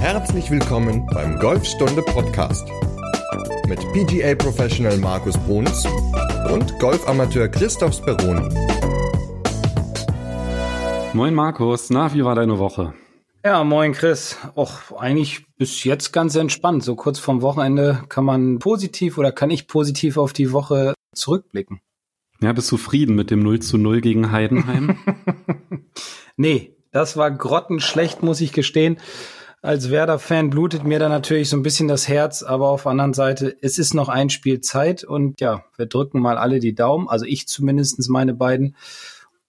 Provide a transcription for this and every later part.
Herzlich willkommen beim Golfstunde Podcast mit PGA Professional Markus Bruns und Golfamateur Christoph Speroni. Moin Markus, na, wie war deine Woche? Ja, moin Chris. Och, eigentlich bis jetzt ganz entspannt. So kurz vorm Wochenende kann man positiv oder kann ich positiv auf die Woche zurückblicken. Ja, bist du zufrieden mit dem 0 zu 0 gegen Heidenheim? nee, das war grottenschlecht, muss ich gestehen. Als Werder-Fan blutet mir da natürlich so ein bisschen das Herz, aber auf der anderen Seite, es ist noch ein Spiel Zeit und ja, wir drücken mal alle die Daumen, also ich zumindestens meine beiden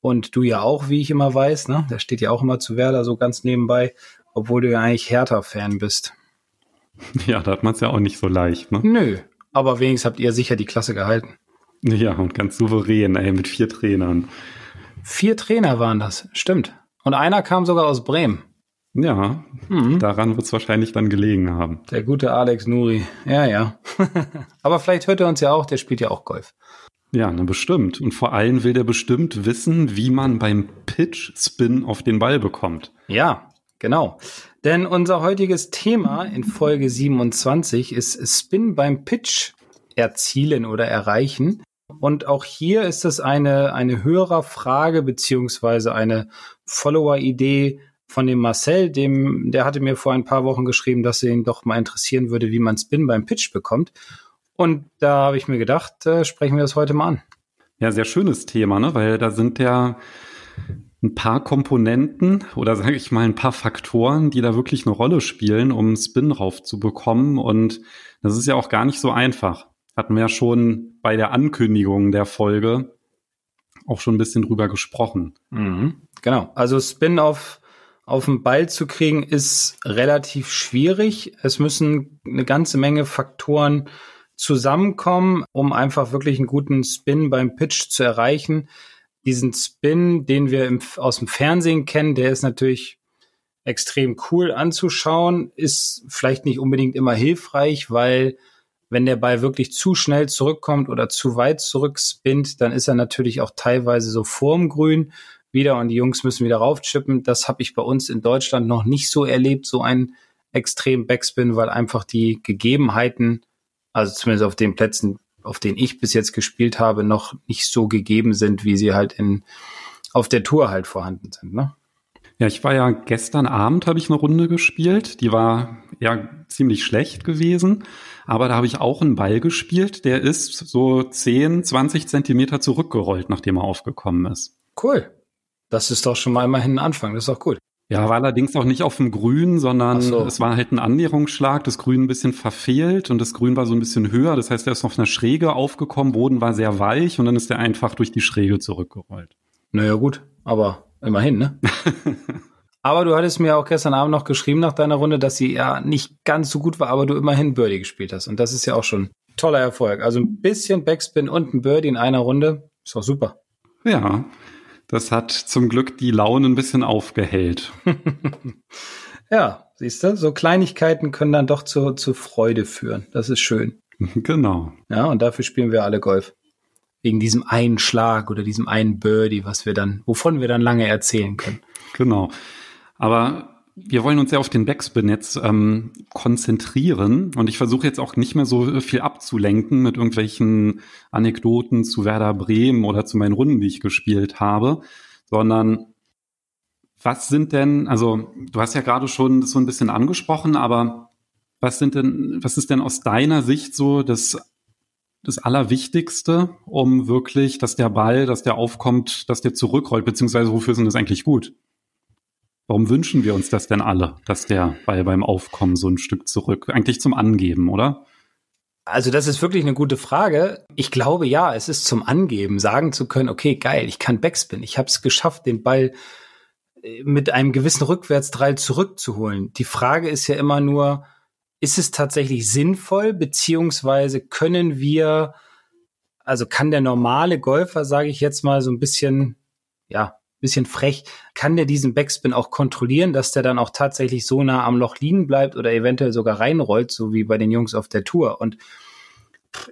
und du ja auch, wie ich immer weiß, ne? Der steht ja auch immer zu Werder so ganz nebenbei, obwohl du ja eigentlich Hertha-Fan bist. Ja, da hat man es ja auch nicht so leicht, ne? Nö, aber wenigstens habt ihr sicher die Klasse gehalten. Ja, und ganz souverän, ey, mit vier Trainern. Vier Trainer waren das, stimmt. Und einer kam sogar aus Bremen. Ja, mhm. daran wird es wahrscheinlich dann gelegen haben. Der gute Alex Nuri. Ja, ja. Aber vielleicht hört er uns ja auch, der spielt ja auch Golf. Ja, ne, bestimmt. Und vor allem will der bestimmt wissen, wie man beim Pitch-Spin auf den Ball bekommt. Ja, genau. Denn unser heutiges Thema in Folge 27 ist Spin beim Pitch erzielen oder erreichen. Und auch hier ist es eine, eine Hörerfrage beziehungsweise eine Follower-Idee von dem Marcel, dem, der hatte mir vor ein paar Wochen geschrieben, dass ihn doch mal interessieren würde, wie man Spin beim Pitch bekommt. Und da habe ich mir gedacht, äh, sprechen wir das heute mal an. Ja, sehr schönes Thema, ne? Weil da sind ja ein paar Komponenten oder sage ich mal ein paar Faktoren, die da wirklich eine Rolle spielen, um Spin raufzubekommen. Und das ist ja auch gar nicht so einfach. Hatten wir ja schon bei der Ankündigung der Folge auch schon ein bisschen drüber gesprochen. Mhm, genau. Also Spin auf auf den Ball zu kriegen, ist relativ schwierig. Es müssen eine ganze Menge Faktoren zusammenkommen, um einfach wirklich einen guten Spin beim Pitch zu erreichen. Diesen Spin, den wir im, aus dem Fernsehen kennen, der ist natürlich extrem cool anzuschauen, ist vielleicht nicht unbedingt immer hilfreich, weil wenn der Ball wirklich zu schnell zurückkommt oder zu weit zurückspinnt, dann ist er natürlich auch teilweise so vorm Grün wieder und die Jungs müssen wieder raufchippen. Das habe ich bei uns in Deutschland noch nicht so erlebt, so ein extrem Backspin, weil einfach die Gegebenheiten, also zumindest auf den Plätzen, auf denen ich bis jetzt gespielt habe, noch nicht so gegeben sind, wie sie halt in auf der Tour halt vorhanden sind. Ne? Ja, ich war ja gestern Abend habe ich eine Runde gespielt. Die war ja ziemlich schlecht gewesen, aber da habe ich auch einen Ball gespielt. Der ist so 10, 20 Zentimeter zurückgerollt, nachdem er aufgekommen ist. Cool. Das ist doch schon mal immerhin ein Anfang. Das ist doch gut. Ja, war allerdings auch nicht auf dem Grün, sondern so. es war halt ein Annäherungsschlag, das Grün ein bisschen verfehlt und das Grün war so ein bisschen höher. Das heißt, er ist auf einer Schräge aufgekommen, Boden war sehr weich und dann ist er einfach durch die Schräge zurückgerollt. Naja, gut, aber immerhin, ne? aber du hattest mir auch gestern Abend noch geschrieben nach deiner Runde, dass sie ja nicht ganz so gut war, aber du immerhin Birdie gespielt hast. Und das ist ja auch schon toller Erfolg. Also ein bisschen Backspin und ein Birdie in einer Runde ist doch super. Ja, das hat zum Glück die Laune ein bisschen aufgehellt. ja, siehst du, so Kleinigkeiten können dann doch zu, zu Freude führen. Das ist schön. Genau. Ja, und dafür spielen wir alle Golf. Wegen diesem einen Schlag oder diesem einen Birdie, was wir dann, wovon wir dann lange erzählen können. Genau. Aber wir wollen uns ja auf den Backspin jetzt ähm, konzentrieren und ich versuche jetzt auch nicht mehr so viel abzulenken mit irgendwelchen Anekdoten zu Werder Bremen oder zu meinen Runden, die ich gespielt habe, sondern was sind denn, also du hast ja gerade schon das so ein bisschen angesprochen, aber was sind denn, was ist denn aus deiner Sicht so das das Allerwichtigste, um wirklich, dass der Ball, dass der aufkommt, dass der zurückrollt, beziehungsweise wofür sind das eigentlich gut? Warum wünschen wir uns das denn alle, dass der Ball beim Aufkommen so ein Stück zurück, eigentlich zum Angeben, oder? Also das ist wirklich eine gute Frage. Ich glaube ja, es ist zum Angeben, sagen zu können, okay, geil, ich kann Backspin, ich habe es geschafft, den Ball äh, mit einem gewissen Rückwärtsdrall zurückzuholen. Die Frage ist ja immer nur, ist es tatsächlich sinnvoll, beziehungsweise können wir, also kann der normale Golfer, sage ich jetzt mal, so ein bisschen, ja, bisschen frech, kann der diesen Backspin auch kontrollieren, dass der dann auch tatsächlich so nah am Loch liegen bleibt oder eventuell sogar reinrollt, so wie bei den Jungs auf der Tour. Und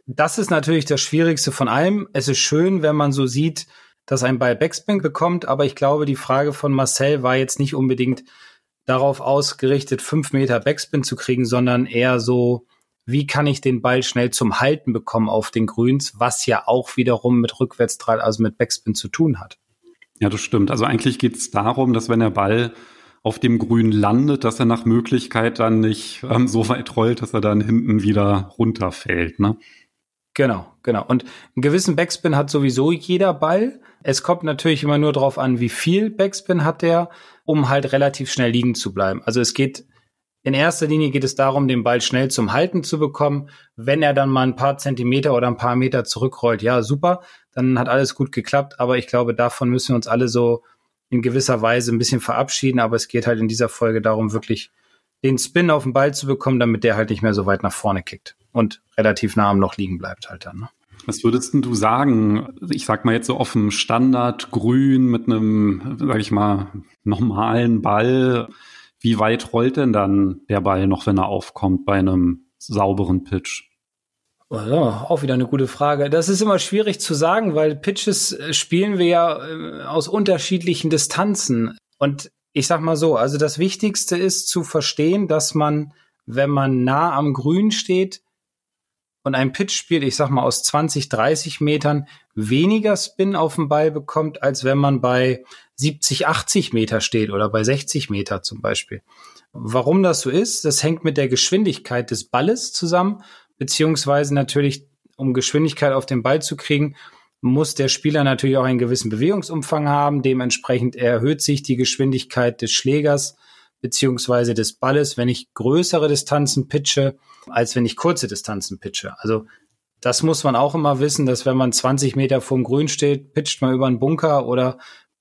das ist natürlich das Schwierigste von allem. Es ist schön, wenn man so sieht, dass ein Ball Backspin bekommt, aber ich glaube, die Frage von Marcel war jetzt nicht unbedingt, darauf ausgerichtet, fünf Meter Backspin zu kriegen, sondern eher so, wie kann ich den Ball schnell zum Halten bekommen auf den Grüns, was ja auch wiederum mit Rückwärtsdraht, also mit Backspin zu tun hat. Ja, das stimmt. Also eigentlich geht es darum, dass wenn der Ball auf dem Grün landet, dass er nach Möglichkeit dann nicht ähm, so weit rollt, dass er dann hinten wieder runterfällt. Ne? Genau, genau. Und einen gewissen Backspin hat sowieso jeder Ball. Es kommt natürlich immer nur darauf an, wie viel Backspin hat der, um halt relativ schnell liegen zu bleiben. Also es geht in erster Linie geht es darum, den Ball schnell zum Halten zu bekommen. Wenn er dann mal ein paar Zentimeter oder ein paar Meter zurückrollt, ja, super, dann hat alles gut geklappt. Aber ich glaube, davon müssen wir uns alle so in gewisser Weise ein bisschen verabschieden. Aber es geht halt in dieser Folge darum, wirklich den Spin auf den Ball zu bekommen, damit der halt nicht mehr so weit nach vorne kickt und relativ nah am Loch liegen bleibt halt dann. Ne? Was würdest du sagen? Ich sag mal jetzt so dem Standard grün mit einem, sag ich mal, normalen Ball wie weit rollt denn dann der Ball noch, wenn er aufkommt bei einem sauberen Pitch? Also, auch wieder eine gute Frage. Das ist immer schwierig zu sagen, weil Pitches äh, spielen wir ja äh, aus unterschiedlichen Distanzen. Und ich sag mal so, also das Wichtigste ist zu verstehen, dass man, wenn man nah am Grün steht, und ein Pitch spielt, ich sag mal aus 20, 30 Metern, weniger Spin auf den Ball bekommt, als wenn man bei 70, 80 Meter steht oder bei 60 Meter zum Beispiel. Warum das so ist, das hängt mit der Geschwindigkeit des Balles zusammen, beziehungsweise natürlich, um Geschwindigkeit auf den Ball zu kriegen, muss der Spieler natürlich auch einen gewissen Bewegungsumfang haben. Dementsprechend erhöht sich die Geschwindigkeit des Schlägers beziehungsweise des Balles, wenn ich größere Distanzen pitche, als wenn ich kurze Distanzen pitche. Also das muss man auch immer wissen, dass wenn man 20 Meter vorm Grün steht, pitcht man über einen Bunker oder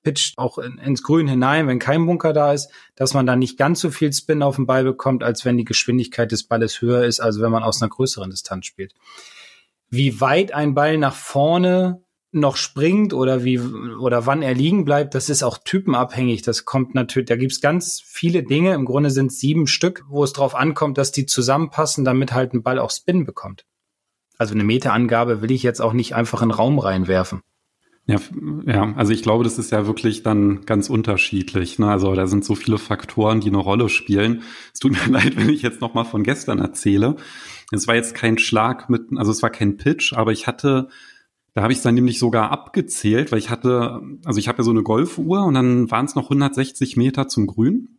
pitcht auch in, ins Grün hinein, wenn kein Bunker da ist, dass man dann nicht ganz so viel Spin auf den Ball bekommt, als wenn die Geschwindigkeit des Balles höher ist, also wenn man aus einer größeren Distanz spielt. Wie weit ein Ball nach vorne noch springt oder wie oder wann er liegen bleibt, das ist auch typenabhängig. Das kommt natürlich, da gibt's ganz viele Dinge. Im Grunde sind sieben Stück, wo es darauf ankommt, dass die zusammenpassen, damit halt ein Ball auch Spin bekommt. Also eine Meterangabe will ich jetzt auch nicht einfach in den Raum reinwerfen. Ja, ja, also ich glaube, das ist ja wirklich dann ganz unterschiedlich. Ne? Also da sind so viele Faktoren, die eine Rolle spielen. Es tut mir leid, wenn ich jetzt noch mal von gestern erzähle. Es war jetzt kein Schlag mit, also es war kein Pitch, aber ich hatte da habe ich dann nämlich sogar abgezählt, weil ich hatte, also ich habe ja so eine Golfuhr und dann waren es noch 160 Meter zum Grün.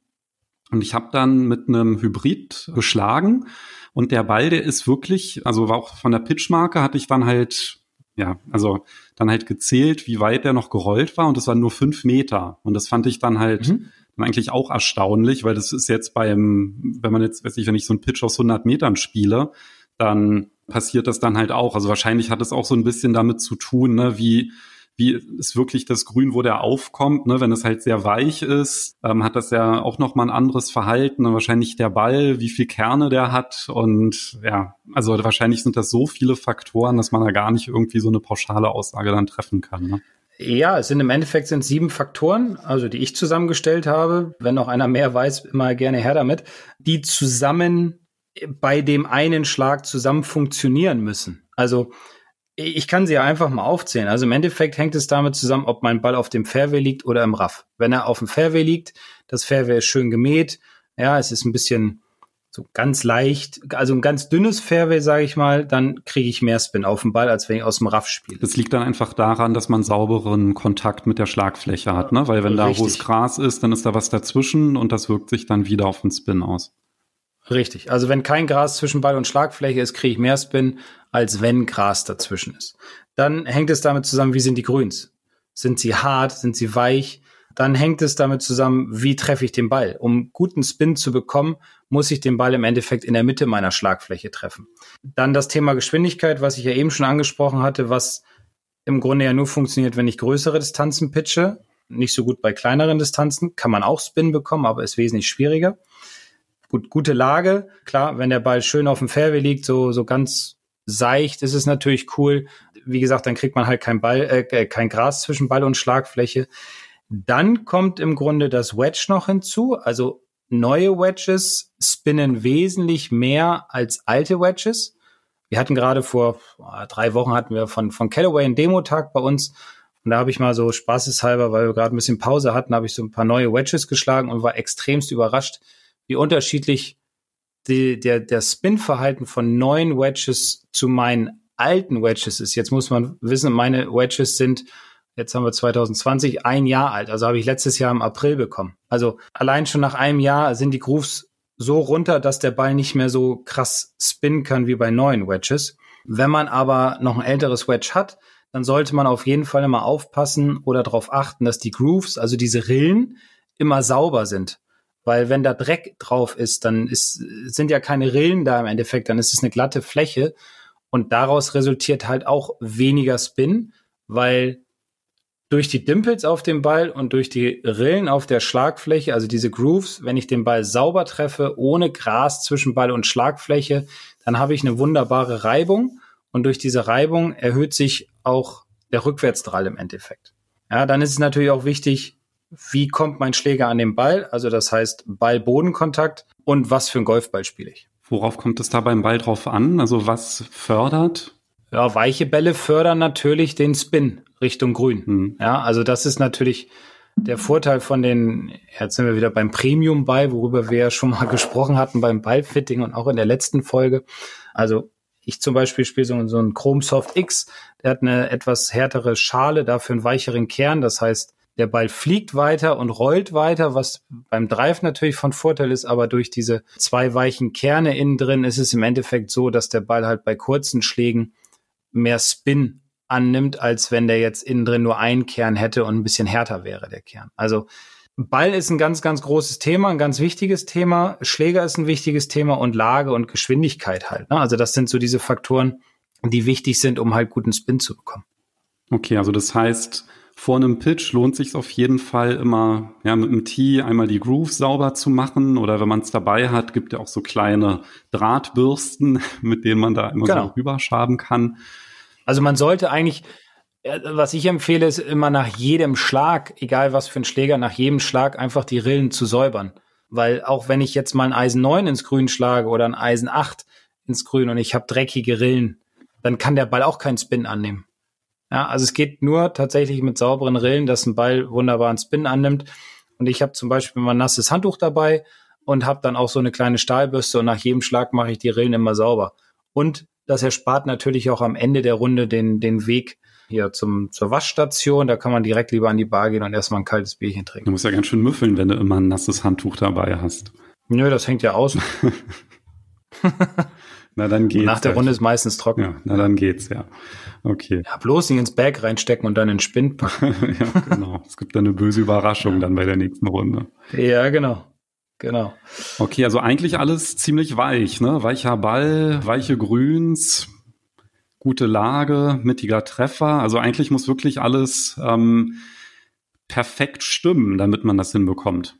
Und ich habe dann mit einem Hybrid geschlagen und der Ball, der ist wirklich, also war auch von der Pitchmarke hatte ich dann halt, ja, also dann halt gezählt, wie weit der noch gerollt war und das waren nur fünf Meter. Und das fand ich dann halt mhm. dann eigentlich auch erstaunlich, weil das ist jetzt beim, wenn man jetzt, weiß ich, wenn ich so einen Pitch aus 100 Metern spiele, dann passiert das dann halt auch. Also wahrscheinlich hat es auch so ein bisschen damit zu tun, ne, wie wie ist wirklich das Grün, wo der aufkommt. Ne? Wenn es halt sehr weich ist, ähm, hat das ja auch noch mal ein anderes Verhalten. Und wahrscheinlich der Ball, wie viel Kerne der hat. Und ja, also wahrscheinlich sind das so viele Faktoren, dass man da gar nicht irgendwie so eine pauschale Aussage dann treffen kann. Ne? Ja, es sind im Endeffekt sind sieben Faktoren, also die ich zusammengestellt habe. Wenn noch einer mehr weiß, immer gerne her damit, die zusammen bei dem einen Schlag zusammen funktionieren müssen. Also ich kann sie einfach mal aufzählen. Also im Endeffekt hängt es damit zusammen, ob mein Ball auf dem Fairway liegt oder im Raff. Wenn er auf dem Fairway liegt, das Fairway ist schön gemäht, ja, es ist ein bisschen so ganz leicht, also ein ganz dünnes Fairway, sage ich mal, dann kriege ich mehr Spin auf den Ball, als wenn ich aus dem Raff spiele. Das liegt dann einfach daran, dass man sauberen Kontakt mit der Schlagfläche hat, ne? Weil wenn da Richtig. wo es Gras ist, dann ist da was dazwischen und das wirkt sich dann wieder auf den Spin aus. Richtig. Also wenn kein Gras zwischen Ball und Schlagfläche ist, kriege ich mehr Spin, als wenn Gras dazwischen ist. Dann hängt es damit zusammen, wie sind die Grüns? Sind sie hart? Sind sie weich? Dann hängt es damit zusammen, wie treffe ich den Ball? Um guten Spin zu bekommen, muss ich den Ball im Endeffekt in der Mitte meiner Schlagfläche treffen. Dann das Thema Geschwindigkeit, was ich ja eben schon angesprochen hatte, was im Grunde ja nur funktioniert, wenn ich größere Distanzen pitche. Nicht so gut bei kleineren Distanzen. Kann man auch Spin bekommen, aber ist wesentlich schwieriger. Gut, gute Lage. Klar, wenn der Ball schön auf dem Fairway liegt, so, so ganz seicht, ist es natürlich cool. Wie gesagt, dann kriegt man halt kein Ball, äh, kein Gras zwischen Ball und Schlagfläche. Dann kommt im Grunde das Wedge noch hinzu. Also neue Wedges spinnen wesentlich mehr als alte Wedges. Wir hatten gerade vor oh, drei Wochen hatten wir von, von Callaway einen Demotag bei uns, Und da habe ich mal so spaßeshalber, weil wir gerade ein bisschen Pause hatten, habe ich so ein paar neue Wedges geschlagen und war extremst überrascht, wie unterschiedlich die, der, der Spin-Verhalten von neuen Wedges zu meinen alten Wedges ist. Jetzt muss man wissen, meine Wedges sind, jetzt haben wir 2020, ein Jahr alt. Also habe ich letztes Jahr im April bekommen. Also allein schon nach einem Jahr sind die Grooves so runter, dass der Ball nicht mehr so krass spinnen kann wie bei neuen Wedges. Wenn man aber noch ein älteres Wedge hat, dann sollte man auf jeden Fall immer aufpassen oder darauf achten, dass die Grooves, also diese Rillen, immer sauber sind. Weil wenn da Dreck drauf ist, dann ist, sind ja keine Rillen da im Endeffekt, dann ist es eine glatte Fläche und daraus resultiert halt auch weniger Spin, weil durch die Dimples auf dem Ball und durch die Rillen auf der Schlagfläche, also diese Grooves, wenn ich den Ball sauber treffe, ohne Gras zwischen Ball und Schlagfläche, dann habe ich eine wunderbare Reibung und durch diese Reibung erhöht sich auch der Rückwärtsdrall im Endeffekt. Ja, dann ist es natürlich auch wichtig, wie kommt mein Schläger an den Ball? Also das heißt Ball-Bodenkontakt und was für ein Golfball spiele ich. Worauf kommt es da beim Ball drauf an? Also was fördert? Ja, weiche Bälle fördern natürlich den Spin Richtung Grün. Mhm. Ja, also das ist natürlich der Vorteil von den, jetzt sind wir wieder beim Premium-Ball, worüber wir ja schon mal gesprochen hatten beim Ballfitting und auch in der letzten Folge. Also ich zum Beispiel spiele so, so einen Chrome Soft X, der hat eine etwas härtere Schale, dafür einen weicheren Kern. Das heißt, der Ball fliegt weiter und rollt weiter, was beim Drive natürlich von Vorteil ist, aber durch diese zwei weichen Kerne innen drin ist es im Endeffekt so, dass der Ball halt bei kurzen Schlägen mehr Spin annimmt, als wenn der jetzt innen drin nur einen Kern hätte und ein bisschen härter wäre, der Kern. Also Ball ist ein ganz, ganz großes Thema, ein ganz wichtiges Thema. Schläger ist ein wichtiges Thema und Lage und Geschwindigkeit halt. Ne? Also das sind so diese Faktoren, die wichtig sind, um halt guten Spin zu bekommen. Okay, also das heißt, vor einem Pitch lohnt sich auf jeden Fall immer, ja, mit einem Tee einmal die Grooves sauber zu machen oder wenn man es dabei hat, gibt ja auch so kleine Drahtbürsten, mit denen man da immer genau. so rüberschaben kann. Also man sollte eigentlich, was ich empfehle, ist immer nach jedem Schlag, egal was für ein Schläger, nach jedem Schlag einfach die Rillen zu säubern. Weil auch wenn ich jetzt mal ein Eisen 9 ins Grün schlage oder ein Eisen 8 ins Grün und ich habe dreckige Rillen, dann kann der Ball auch keinen Spin annehmen. Ja, also es geht nur tatsächlich mit sauberen Rillen, dass ein Ball wunderbaren Spin annimmt. Und ich habe zum Beispiel mal ein nasses Handtuch dabei und habe dann auch so eine kleine Stahlbürste und nach jedem Schlag mache ich die Rillen immer sauber. Und das erspart natürlich auch am Ende der Runde den, den Weg hier zum, zur Waschstation. Da kann man direkt lieber an die Bar gehen und erstmal ein kaltes Bierchen trinken. Du musst ja ganz schön müffeln, wenn du immer ein nasses Handtuch dabei hast. Nö, das hängt ja aus. na dann geht's. Nach der halt. Runde ist meistens trocken. Ja, na dann geht's, ja. Okay. Ja, bloß nicht ins Bag reinstecken und dann in den Spind packen. ja, genau. Es gibt dann eine böse Überraschung dann bei der nächsten Runde. Ja, genau. Genau. Okay, also eigentlich alles ziemlich weich, ne? Weicher Ball, weiche Grüns, gute Lage, mittiger Treffer. Also eigentlich muss wirklich alles ähm, perfekt stimmen, damit man das hinbekommt.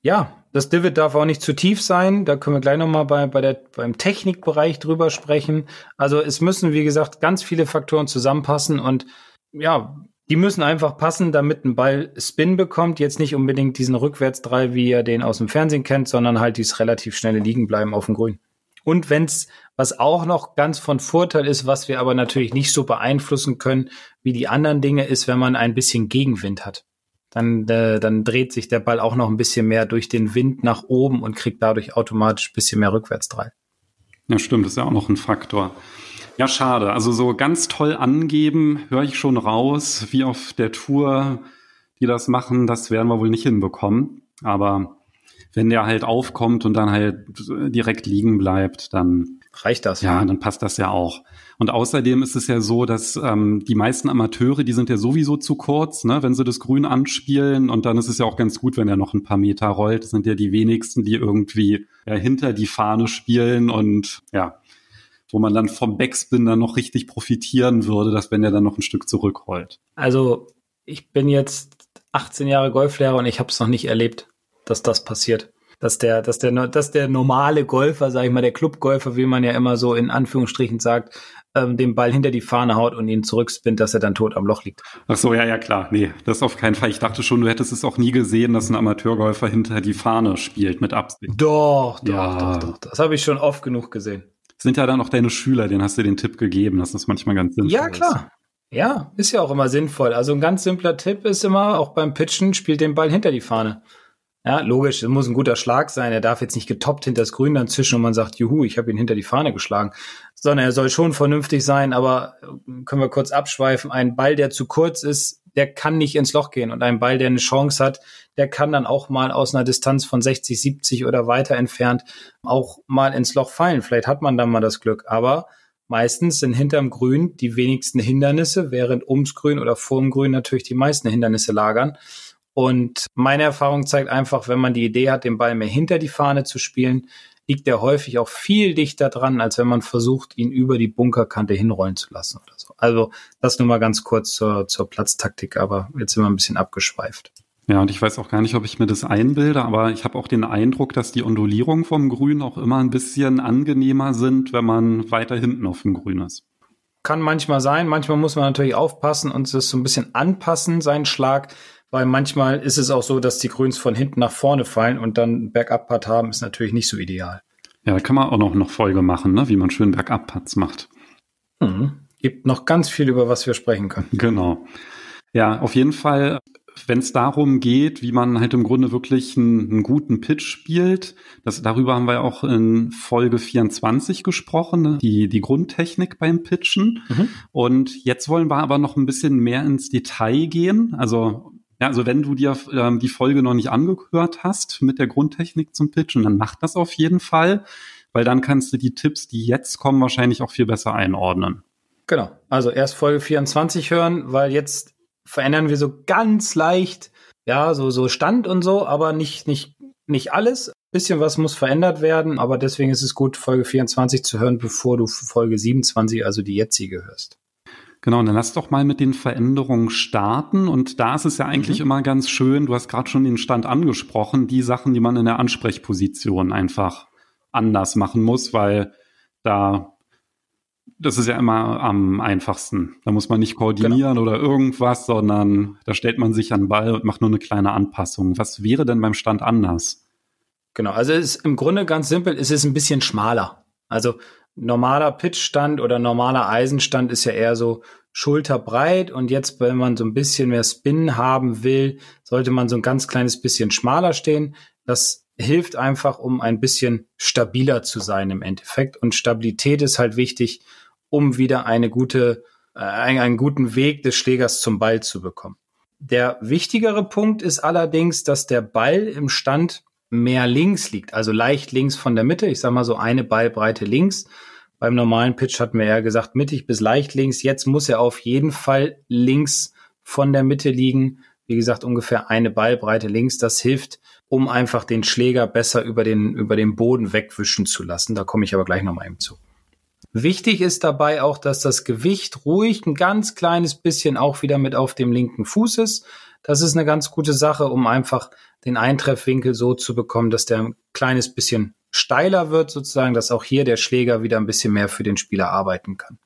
Ja, das Divid darf auch nicht zu tief sein. Da können wir gleich nochmal bei, bei der, beim Technikbereich drüber sprechen. Also es müssen, wie gesagt, ganz viele Faktoren zusammenpassen und ja, die müssen einfach passen, damit ein Ball Spin bekommt. Jetzt nicht unbedingt diesen Rückwärtsdrall, wie ihr den aus dem Fernsehen kennt, sondern halt dieses relativ schnelle Liegenbleiben auf dem Grün. Und wenn's, was auch noch ganz von Vorteil ist, was wir aber natürlich nicht so beeinflussen können, wie die anderen Dinge, ist, wenn man ein bisschen Gegenwind hat. Dann, äh, dann dreht sich der Ball auch noch ein bisschen mehr durch den Wind nach oben und kriegt dadurch automatisch ein bisschen mehr Rückwärtsdrall. Ja, stimmt, das ist ja auch noch ein Faktor. Ja, schade. Also so ganz toll angeben, höre ich schon raus, wie auf der Tour, die das machen, das werden wir wohl nicht hinbekommen. Aber wenn der halt aufkommt und dann halt direkt liegen bleibt, dann reicht das. Ja, dann passt das ja auch. Und außerdem ist es ja so, dass ähm, die meisten Amateure, die sind ja sowieso zu kurz, ne, wenn sie das Grün anspielen. Und dann ist es ja auch ganz gut, wenn er noch ein paar Meter rollt. Das sind ja die wenigsten, die irgendwie ja, hinter die Fahne spielen und ja, wo man dann vom Backspin dann noch richtig profitieren würde, dass wenn er dann noch ein Stück zurückrollt. Also ich bin jetzt 18 Jahre Golflehrer und ich habe es noch nicht erlebt, dass das passiert. Dass der, dass der, dass der normale Golfer, sage ich mal, der Clubgolfer, wie man ja immer so in Anführungsstrichen sagt, ähm, den Ball hinter die Fahne haut und ihn zurückspinnt, dass er dann tot am Loch liegt. Ach so, ja, ja, klar. Nee, das auf keinen Fall. Ich dachte schon, du hättest es auch nie gesehen, dass ein Amateurgolfer hinter die Fahne spielt mit Absicht. Doch, doch, ja. doch, doch. Das habe ich schon oft genug gesehen sind ja dann auch deine Schüler, denen hast du den Tipp gegeben, dass das manchmal ganz sinnvoll ist. Ja, klar. Ja, ist ja auch immer sinnvoll. Also ein ganz simpler Tipp ist immer, auch beim Pitchen, spielt den Ball hinter die Fahne. Ja, logisch, es muss ein guter Schlag sein. Er darf jetzt nicht getoppt hinter das Grün dann zischen und man sagt, juhu, ich habe ihn hinter die Fahne geschlagen. Sondern er soll schon vernünftig sein, aber äh, können wir kurz abschweifen. Ein Ball, der zu kurz ist, der kann nicht ins Loch gehen. Und ein Ball, der eine Chance hat, der kann dann auch mal aus einer Distanz von 60, 70 oder weiter entfernt auch mal ins Loch fallen. Vielleicht hat man dann mal das Glück. Aber meistens sind hinterm Grün die wenigsten Hindernisse, während ums Grün oder vorm Grün natürlich die meisten Hindernisse lagern. Und meine Erfahrung zeigt einfach, wenn man die Idee hat, den Ball mehr hinter die Fahne zu spielen, liegt er häufig auch viel dichter dran, als wenn man versucht, ihn über die Bunkerkante hinrollen zu lassen oder so. Also das nur mal ganz kurz zur, zur Platztaktik, aber jetzt sind wir ein bisschen abgeschweift. Ja, und ich weiß auch gar nicht, ob ich mir das einbilde, aber ich habe auch den Eindruck, dass die Ondulierungen vom Grün auch immer ein bisschen angenehmer sind, wenn man weiter hinten auf dem Grün ist. Kann manchmal sein, manchmal muss man natürlich aufpassen und es so ein bisschen anpassen, seinen Schlag weil manchmal ist es auch so, dass die Grüns von hinten nach vorne fallen und dann Bergab-Putt haben, ist natürlich nicht so ideal. Ja, da kann man auch noch eine Folge machen, ne? wie man schön Bergab-Putts macht. Mhm. Gibt noch ganz viel, über was wir sprechen können. Genau. Ja, auf jeden Fall, wenn es darum geht, wie man halt im Grunde wirklich einen, einen, guten Pitch spielt, das, darüber haben wir ja auch in Folge 24 gesprochen, ne? die, die Grundtechnik beim Pitchen. Mhm. Und jetzt wollen wir aber noch ein bisschen mehr ins Detail gehen. Also ja, also wenn du dir ähm, die Folge noch nicht angehört hast mit der Grundtechnik zum Pitchen, dann mach das auf jeden Fall, weil dann kannst du die Tipps, die jetzt kommen, wahrscheinlich auch viel besser einordnen. Genau. Also erst Folge 24 hören, weil jetzt verändern wir so ganz leicht, ja, so, so Stand und so, aber nicht, nicht, nicht alles. Bisschen was muss verändert werden, aber deswegen ist es gut, Folge 24 zu hören, bevor du Folge 27, also die jetzige hörst. Genau, dann lass doch mal mit den Veränderungen starten. Und da ist es ja eigentlich mhm. immer ganz schön, du hast gerade schon den Stand angesprochen, die Sachen, die man in der Ansprechposition einfach anders machen muss, weil da, das ist ja immer am einfachsten. Da muss man nicht koordinieren genau. oder irgendwas, sondern da stellt man sich an den Ball und macht nur eine kleine Anpassung. Was wäre denn beim Stand anders? Genau, also es ist im Grunde ganz simpel, es ist ein bisschen schmaler. Also normaler Pitchstand oder normaler Eisenstand ist ja eher so schulterbreit und jetzt, wenn man so ein bisschen mehr Spin haben will, sollte man so ein ganz kleines bisschen schmaler stehen. Das hilft einfach, um ein bisschen stabiler zu sein im Endeffekt. Und Stabilität ist halt wichtig, um wieder eine gute, äh, einen guten Weg des Schlägers zum Ball zu bekommen. Der wichtigere Punkt ist allerdings, dass der Ball im Stand mehr links liegt, also leicht links von der Mitte. Ich sage mal so eine Ballbreite links. Beim normalen Pitch hatten wir ja gesagt mittig bis leicht links. Jetzt muss er auf jeden Fall links von der Mitte liegen. Wie gesagt, ungefähr eine Ballbreite links. Das hilft, um einfach den Schläger besser über den, über den Boden wegwischen zu lassen. Da komme ich aber gleich nochmal eben zu. Wichtig ist dabei auch, dass das Gewicht ruhig ein ganz kleines bisschen auch wieder mit auf dem linken Fuß ist. Das ist eine ganz gute Sache, um einfach den Eintreffwinkel so zu bekommen, dass der ein kleines bisschen steiler wird, sozusagen, dass auch hier der Schläger wieder ein bisschen mehr für den Spieler arbeiten kann.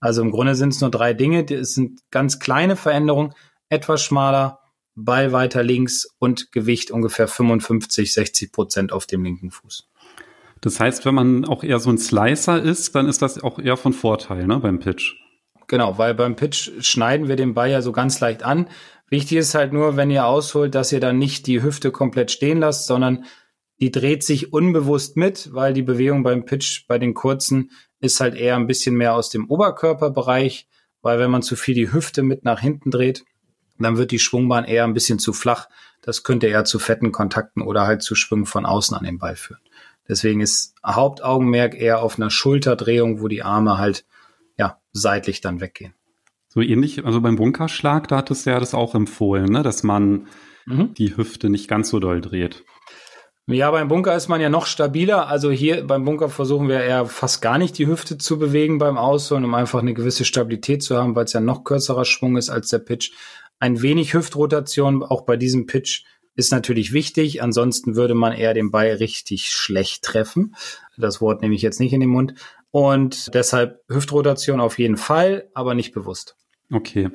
Also im Grunde sind es nur drei Dinge. Es sind ganz kleine Veränderungen, etwas schmaler, Ball weiter links und Gewicht ungefähr 55, 60 Prozent auf dem linken Fuß. Das heißt, wenn man auch eher so ein Slicer ist, dann ist das auch eher von Vorteil ne, beim Pitch. Genau, weil beim Pitch schneiden wir den Ball ja so ganz leicht an. Wichtig ist halt nur, wenn ihr ausholt, dass ihr dann nicht die Hüfte komplett stehen lasst, sondern die dreht sich unbewusst mit, weil die Bewegung beim Pitch bei den kurzen ist halt eher ein bisschen mehr aus dem Oberkörperbereich, weil wenn man zu viel die Hüfte mit nach hinten dreht, dann wird die Schwungbahn eher ein bisschen zu flach. Das könnte eher zu fetten Kontakten oder halt zu Schwüngen von außen an den Ball führen. Deswegen ist Hauptaugenmerk eher auf einer Schulterdrehung, wo die Arme halt ja seitlich dann weggehen. So ähnlich, also beim Bunkerschlag, da hattest du ja das auch empfohlen, ne? dass man mhm. die Hüfte nicht ganz so doll dreht. Ja, beim Bunker ist man ja noch stabiler. Also hier beim Bunker versuchen wir eher fast gar nicht die Hüfte zu bewegen beim Ausholen, um einfach eine gewisse Stabilität zu haben, weil es ja noch kürzerer Schwung ist als der Pitch. Ein wenig Hüftrotation auch bei diesem Pitch ist natürlich wichtig. Ansonsten würde man eher den Ball richtig schlecht treffen. Das Wort nehme ich jetzt nicht in den Mund. Und deshalb Hüftrotation auf jeden Fall, aber nicht bewusst. Okay.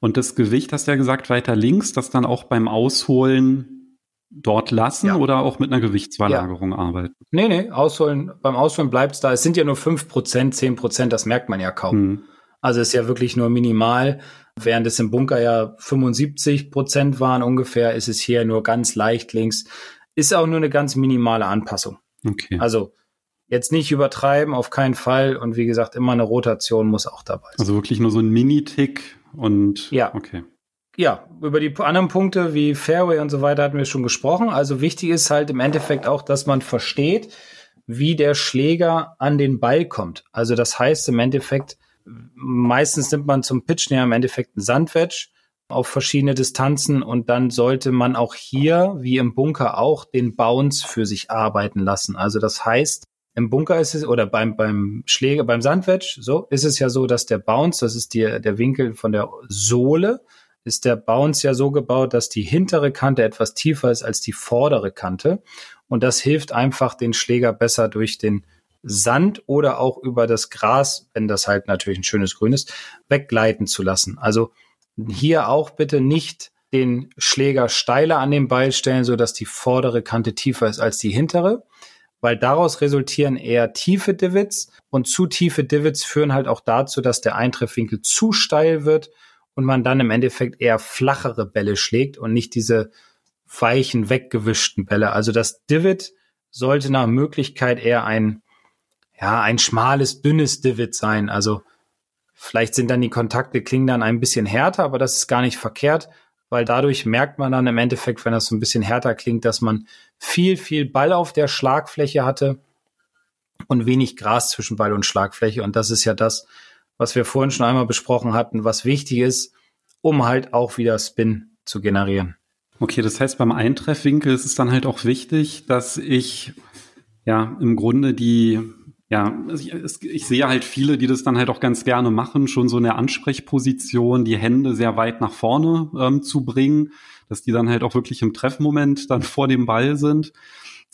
Und das Gewicht, hast du ja gesagt, weiter links, das dann auch beim Ausholen dort lassen ja. oder auch mit einer Gewichtsverlagerung ja. arbeiten? Nee, nee, ausholen, beim Ausholen bleibt es da. Es sind ja nur fünf Prozent, zehn Prozent, das merkt man ja kaum. Hm. Also ist ja wirklich nur minimal. Während es im Bunker ja 75 Prozent waren ungefähr, ist es hier nur ganz leicht links. Ist auch nur eine ganz minimale Anpassung. Okay. Also jetzt nicht übertreiben, auf keinen Fall. Und wie gesagt, immer eine Rotation muss auch dabei sein. Also wirklich nur so ein Mini-Tick und ja. Okay. Ja, über die anderen Punkte wie Fairway und so weiter hatten wir schon gesprochen. Also wichtig ist halt im Endeffekt auch, dass man versteht, wie der Schläger an den Ball kommt. Also das heißt im Endeffekt, meistens nimmt man zum Pitchen ja im Endeffekt einen Sandwedge auf verschiedene Distanzen und dann sollte man auch hier, wie im Bunker auch, den Bounce für sich arbeiten lassen. Also das heißt, im Bunker ist es, oder beim, beim Schläger, beim Sandwedge, so ist es ja so, dass der Bounce, das ist die, der Winkel von der Sohle, ist der Bounce ja so gebaut, dass die hintere Kante etwas tiefer ist als die vordere Kante. Und das hilft einfach, den Schläger besser durch den Sand oder auch über das Gras, wenn das halt natürlich ein schönes Grün ist, weggleiten zu lassen. Also hier auch bitte nicht den Schläger steiler an den Ball stellen, so dass die vordere Kante tiefer ist als die hintere, weil daraus resultieren eher tiefe Divots und zu tiefe Divots führen halt auch dazu, dass der Eintreffwinkel zu steil wird und man dann im Endeffekt eher flachere Bälle schlägt und nicht diese weichen, weggewischten Bälle. Also das Divot sollte nach Möglichkeit eher ein, ja, ein schmales, dünnes Divot sein. Also vielleicht sind dann die Kontakte klingen dann ein bisschen härter, aber das ist gar nicht verkehrt, weil dadurch merkt man dann im Endeffekt, wenn das so ein bisschen härter klingt, dass man viel, viel Ball auf der Schlagfläche hatte und wenig Gras zwischen Ball und Schlagfläche. Und das ist ja das, was wir vorhin schon einmal besprochen hatten, was wichtig ist, um halt auch wieder Spin zu generieren. Okay, das heißt, beim Eintreffwinkel ist es dann halt auch wichtig, dass ich ja im Grunde die, ja, ich, ich sehe halt viele, die das dann halt auch ganz gerne machen, schon so eine Ansprechposition, die Hände sehr weit nach vorne ähm, zu bringen, dass die dann halt auch wirklich im Treffmoment dann vor dem Ball sind.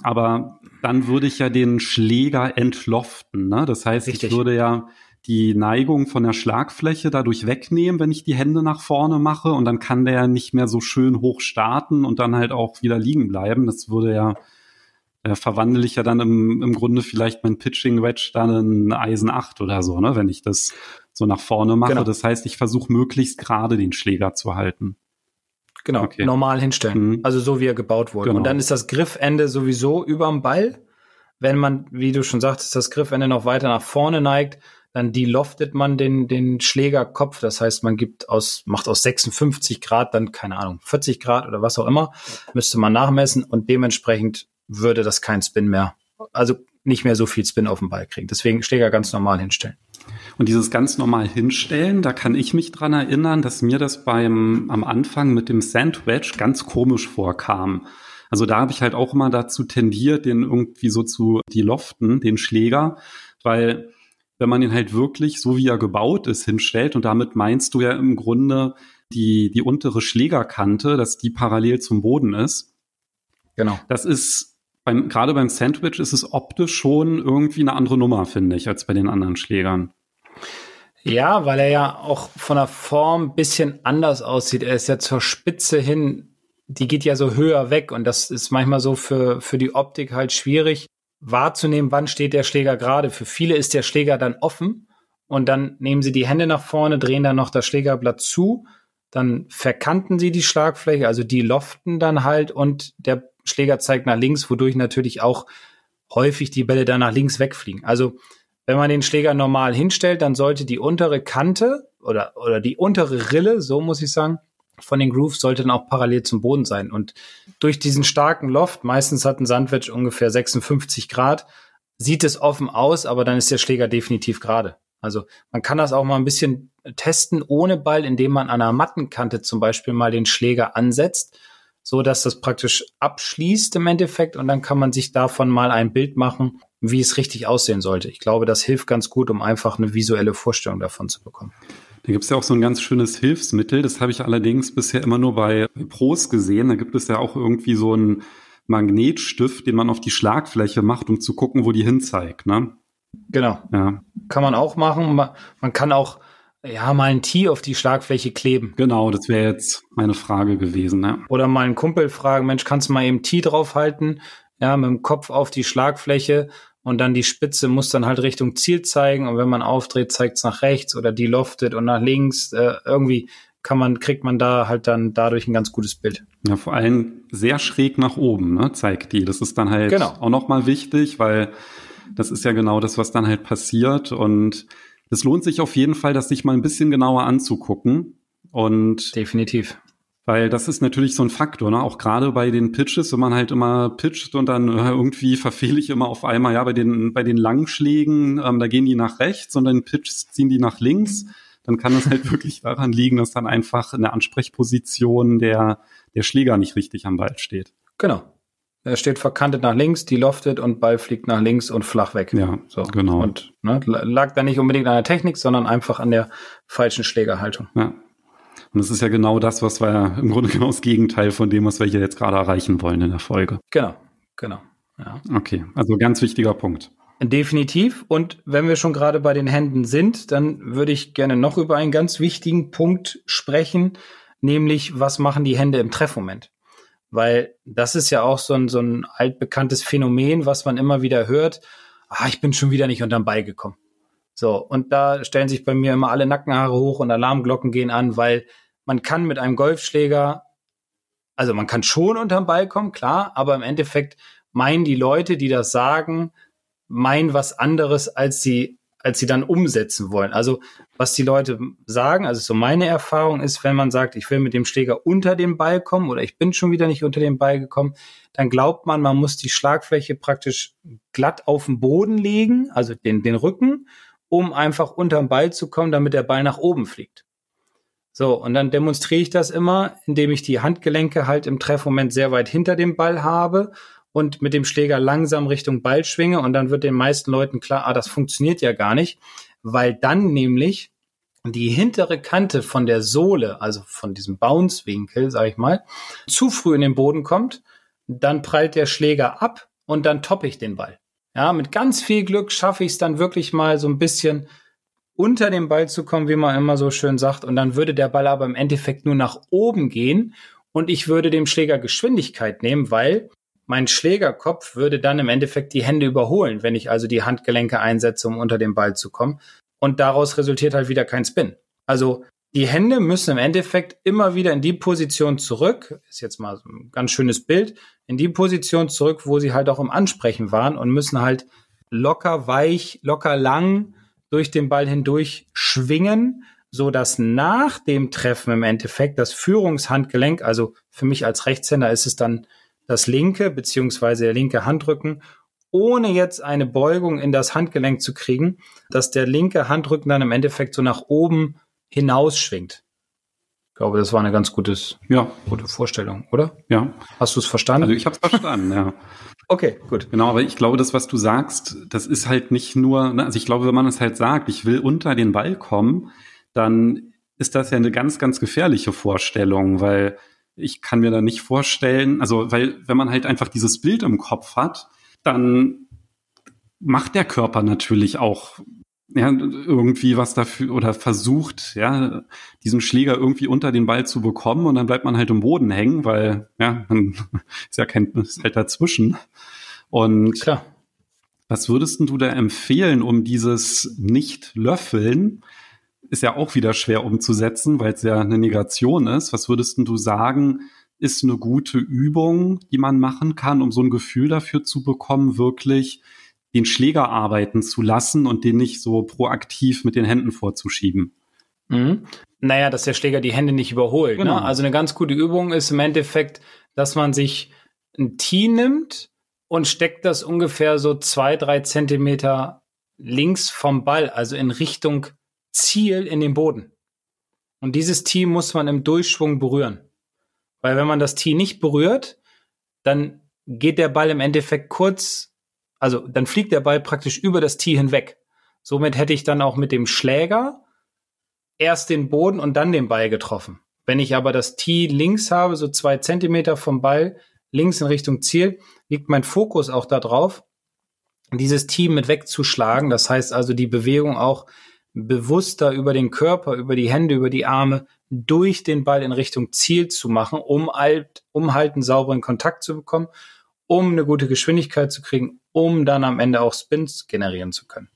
Aber dann würde ich ja den Schläger entloften. Ne? Das heißt, Richtig. ich würde ja die Neigung von der Schlagfläche dadurch wegnehmen, wenn ich die Hände nach vorne mache und dann kann der nicht mehr so schön hoch starten und dann halt auch wieder liegen bleiben. Das würde ja äh, verwandle ich ja dann im, im Grunde vielleicht mein Pitching Wedge dann in Eisen 8 oder so, ne, wenn ich das so nach vorne mache. Genau. Das heißt, ich versuche möglichst gerade den Schläger zu halten. Genau, okay. normal hinstellen. Mhm. Also so wie er gebaut wurde. Genau. Und dann ist das Griffende sowieso überm Ball. Wenn man, wie du schon sagtest, das Griffende noch weiter nach vorne neigt, dann deloftet man den, den Schlägerkopf. Das heißt, man gibt aus, macht aus 56 Grad dann, keine Ahnung, 40 Grad oder was auch immer, müsste man nachmessen und dementsprechend würde das kein Spin mehr, also nicht mehr so viel Spin auf den Ball kriegen. Deswegen Schläger ganz normal hinstellen. Und dieses ganz normal hinstellen, da kann ich mich dran erinnern, dass mir das beim, am Anfang mit dem Sandwich ganz komisch vorkam. Also da habe ich halt auch immer dazu tendiert, den irgendwie so zu die loften, den Schläger, weil wenn man ihn halt wirklich so wie er gebaut ist hinstellt und damit meinst du ja im Grunde die, die untere Schlägerkante, dass die parallel zum Boden ist. Genau. Das ist beim, gerade beim Sandwich ist es optisch schon irgendwie eine andere Nummer, finde ich, als bei den anderen Schlägern. Ja, weil er ja auch von der Form ein bisschen anders aussieht. Er ist ja zur Spitze hin, die geht ja so höher weg und das ist manchmal so für, für die Optik halt schwierig wahrzunehmen, wann steht der Schläger gerade. Für viele ist der Schläger dann offen und dann nehmen sie die Hände nach vorne, drehen dann noch das Schlägerblatt zu, dann verkanten sie die Schlagfläche, also die loften dann halt und der Schläger zeigt nach links, wodurch natürlich auch häufig die Bälle dann nach links wegfliegen. Also wenn man den Schläger normal hinstellt, dann sollte die untere Kante oder, oder die untere Rille, so muss ich sagen, von den Grooves sollte dann auch parallel zum Boden sein. Und durch diesen starken Loft, meistens hat ein Sandwich ungefähr 56 Grad, sieht es offen aus, aber dann ist der Schläger definitiv gerade. Also man kann das auch mal ein bisschen testen ohne Ball, indem man an einer Mattenkante zum Beispiel mal den Schläger ansetzt, so dass das praktisch abschließt im Endeffekt und dann kann man sich davon mal ein Bild machen, wie es richtig aussehen sollte. Ich glaube, das hilft ganz gut, um einfach eine visuelle Vorstellung davon zu bekommen. Da gibt es ja auch so ein ganz schönes Hilfsmittel. Das habe ich allerdings bisher immer nur bei Pros gesehen. Da gibt es ja auch irgendwie so einen Magnetstift, den man auf die Schlagfläche macht, um zu gucken, wo die hinzeigt. Ne? Genau. Ja. Kann man auch machen. Man kann auch ja, mal ein Tee auf die Schlagfläche kleben. Genau, das wäre jetzt meine Frage gewesen. Ja. Oder mal einen Kumpel fragen, Mensch, kannst du mal eben Tee draufhalten? Ja, mit dem Kopf auf die Schlagfläche und dann die Spitze muss dann halt Richtung Ziel zeigen und wenn man aufdreht, zeigt es nach rechts oder die loftet und nach links. Äh, irgendwie kann man, kriegt man da halt dann dadurch ein ganz gutes Bild. Ja, vor allem sehr schräg nach oben, ne, zeigt die. Das ist dann halt genau. auch nochmal wichtig, weil das ist ja genau das, was dann halt passiert und es lohnt sich auf jeden Fall, das sich mal ein bisschen genauer anzugucken. Und definitiv. Weil das ist natürlich so ein Faktor, ne? auch gerade bei den Pitches, wenn man halt immer pitcht und dann äh, irgendwie verfehle ich immer auf einmal, ja, bei den, bei den Langschlägen, ähm, da gehen die nach rechts und dann Pitches ziehen die nach links, dann kann es halt wirklich daran liegen, dass dann einfach in der Ansprechposition der, der Schläger nicht richtig am Ball steht. Genau. Er steht verkantet nach links, die loftet und Ball fliegt nach links und flach weg. Ja, so. genau. Und ne, lag da nicht unbedingt an der Technik, sondern einfach an der falschen Schlägerhaltung. Ja. Und es ist ja genau das, was wir im Grunde genau das Gegenteil von dem, was wir hier jetzt gerade erreichen wollen in der Folge. Genau, genau. Ja. Okay, also ganz wichtiger Punkt. Definitiv. Und wenn wir schon gerade bei den Händen sind, dann würde ich gerne noch über einen ganz wichtigen Punkt sprechen, nämlich was machen die Hände im Treffmoment? Weil das ist ja auch so ein, so ein altbekanntes Phänomen, was man immer wieder hört. Ah, ich bin schon wieder nicht unterm Ball gekommen. So, und da stellen sich bei mir immer alle Nackenhaare hoch und Alarmglocken gehen an, weil man kann mit einem Golfschläger, also man kann schon unterm Ball kommen, klar, aber im Endeffekt meinen die Leute, die das sagen, meinen was anderes, als sie, als sie dann umsetzen wollen. Also was die Leute sagen, also so meine Erfahrung ist, wenn man sagt, ich will mit dem Schläger unter den Ball kommen oder ich bin schon wieder nicht unter den Ball gekommen, dann glaubt man, man muss die Schlagfläche praktisch glatt auf den Boden legen, also den, den Rücken um einfach unterm Ball zu kommen, damit der Ball nach oben fliegt. So, und dann demonstriere ich das immer, indem ich die Handgelenke halt im Treffmoment sehr weit hinter dem Ball habe und mit dem Schläger langsam Richtung Ball schwinge und dann wird den meisten Leuten klar, ah, das funktioniert ja gar nicht, weil dann nämlich die hintere Kante von der Sohle, also von diesem Bounce-Winkel, sag ich mal, zu früh in den Boden kommt, dann prallt der Schläger ab und dann toppe ich den Ball. Ja, mit ganz viel Glück schaffe ich es dann wirklich mal so ein bisschen unter den Ball zu kommen, wie man immer so schön sagt. Und dann würde der Ball aber im Endeffekt nur nach oben gehen und ich würde dem Schläger Geschwindigkeit nehmen, weil mein Schlägerkopf würde dann im Endeffekt die Hände überholen, wenn ich also die Handgelenke einsetze, um unter den Ball zu kommen. Und daraus resultiert halt wieder kein Spin. Also die Hände müssen im Endeffekt immer wieder in die Position zurück, ist jetzt mal ein ganz schönes Bild, in die Position zurück, wo sie halt auch im Ansprechen waren und müssen halt locker weich, locker lang durch den Ball hindurch schwingen, so dass nach dem Treffen im Endeffekt das Führungshandgelenk, also für mich als Rechtshänder ist es dann das linke beziehungsweise der linke Handrücken, ohne jetzt eine Beugung in das Handgelenk zu kriegen, dass der linke Handrücken dann im Endeffekt so nach oben hinausschwingt. Ich glaube, das war eine ganz gutes, ja. gute Vorstellung, oder? Ja. Hast du es verstanden? Also ich habe es verstanden, ja. Okay, gut. Genau, aber ich glaube, das, was du sagst, das ist halt nicht nur, ne, also ich glaube, wenn man es halt sagt, ich will unter den Ball kommen, dann ist das ja eine ganz, ganz gefährliche Vorstellung, weil ich kann mir da nicht vorstellen, also weil wenn man halt einfach dieses Bild im Kopf hat, dann macht der Körper natürlich auch ja, irgendwie was dafür oder versucht, ja, diesen Schläger irgendwie unter den Ball zu bekommen und dann bleibt man halt im Boden hängen, weil, ja, man ist ja kein, ist halt dazwischen. Und Klar. was würdest du da empfehlen, um dieses Nicht-Löffeln, ist ja auch wieder schwer umzusetzen, weil es ja eine Negation ist. Was würdest du sagen, ist eine gute Übung, die man machen kann, um so ein Gefühl dafür zu bekommen, wirklich den Schläger arbeiten zu lassen und den nicht so proaktiv mit den Händen vorzuschieben. Mhm. Naja, dass der Schläger die Hände nicht überholt. Ne? Genau. Ne? Also eine ganz gute Übung ist im Endeffekt, dass man sich ein Tee nimmt und steckt das ungefähr so zwei, drei Zentimeter links vom Ball, also in Richtung Ziel in den Boden. Und dieses Tee muss man im Durchschwung berühren. Weil wenn man das Tee nicht berührt, dann geht der Ball im Endeffekt kurz also dann fliegt der Ball praktisch über das Tee hinweg. Somit hätte ich dann auch mit dem Schläger erst den Boden und dann den Ball getroffen. Wenn ich aber das Tee links habe, so zwei Zentimeter vom Ball, links in Richtung Ziel, liegt mein Fokus auch darauf, dieses Tee mit wegzuschlagen. Das heißt also die Bewegung auch bewusster über den Körper, über die Hände, über die Arme durch den Ball in Richtung Ziel zu machen, um halt, um halt einen sauberen Kontakt zu bekommen um eine gute Geschwindigkeit zu kriegen, um dann am Ende auch Spins generieren zu können.